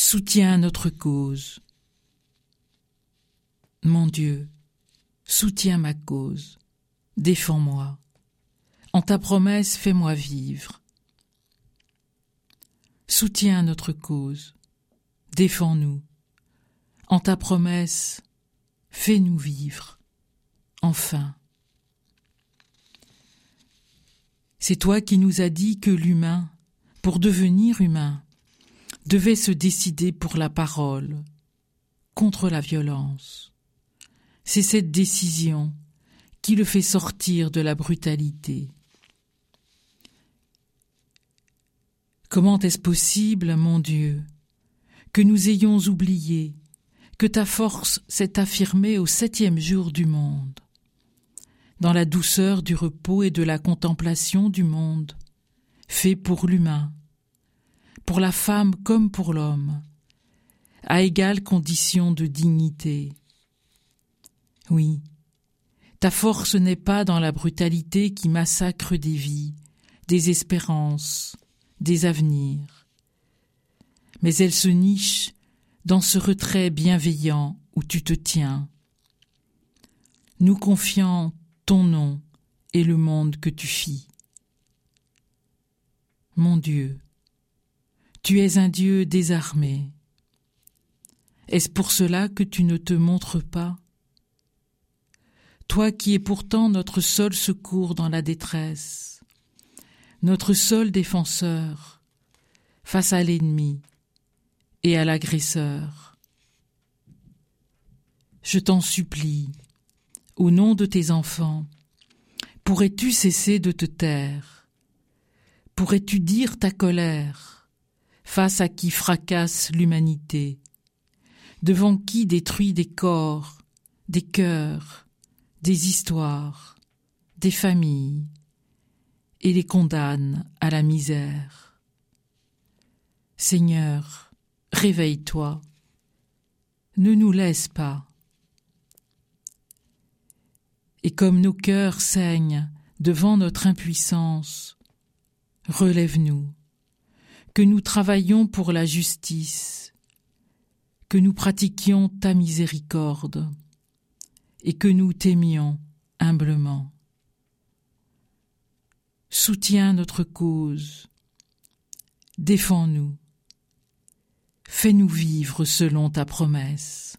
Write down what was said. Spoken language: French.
soutiens notre cause. Mon Dieu, soutiens ma cause, défends-moi. En ta promesse, fais-moi vivre. Soutiens notre cause, défends-nous. En ta promesse, fais-nous vivre. Enfin. C'est toi qui nous as dit que l'humain, pour devenir humain, devait se décider pour la parole, contre la violence. C'est cette décision qui le fait sortir de la brutalité. Comment est-ce possible, mon Dieu, que nous ayons oublié que ta force s'est affirmée au septième jour du monde dans la douceur du repos et de la contemplation du monde, fait pour l'humain, pour la femme comme pour l'homme, à égale condition de dignité. Oui, ta force n'est pas dans la brutalité qui massacre des vies, des espérances, des avenirs, mais elle se niche dans ce retrait bienveillant où tu te tiens, nous confiant ton nom et le monde que tu fis. Mon Dieu, tu es un Dieu désarmé. Est-ce pour cela que tu ne te montres pas? Toi qui es pourtant notre seul secours dans la détresse, notre seul défenseur face à l'ennemi et à l'agresseur. Je t'en supplie, au nom de tes enfants, pourrais-tu cesser de te taire? Pourrais-tu dire ta colère? Face à qui fracasse l'humanité, devant qui détruit des corps, des cœurs, des histoires, des familles, et les condamne à la misère. Seigneur, réveille-toi, ne nous laisse pas. Et comme nos cœurs saignent devant notre impuissance, relève-nous, que nous travaillions pour la justice, que nous pratiquions ta miséricorde, et que nous t'aimions humblement. Soutiens notre cause, défends-nous, fais-nous vivre selon ta promesse.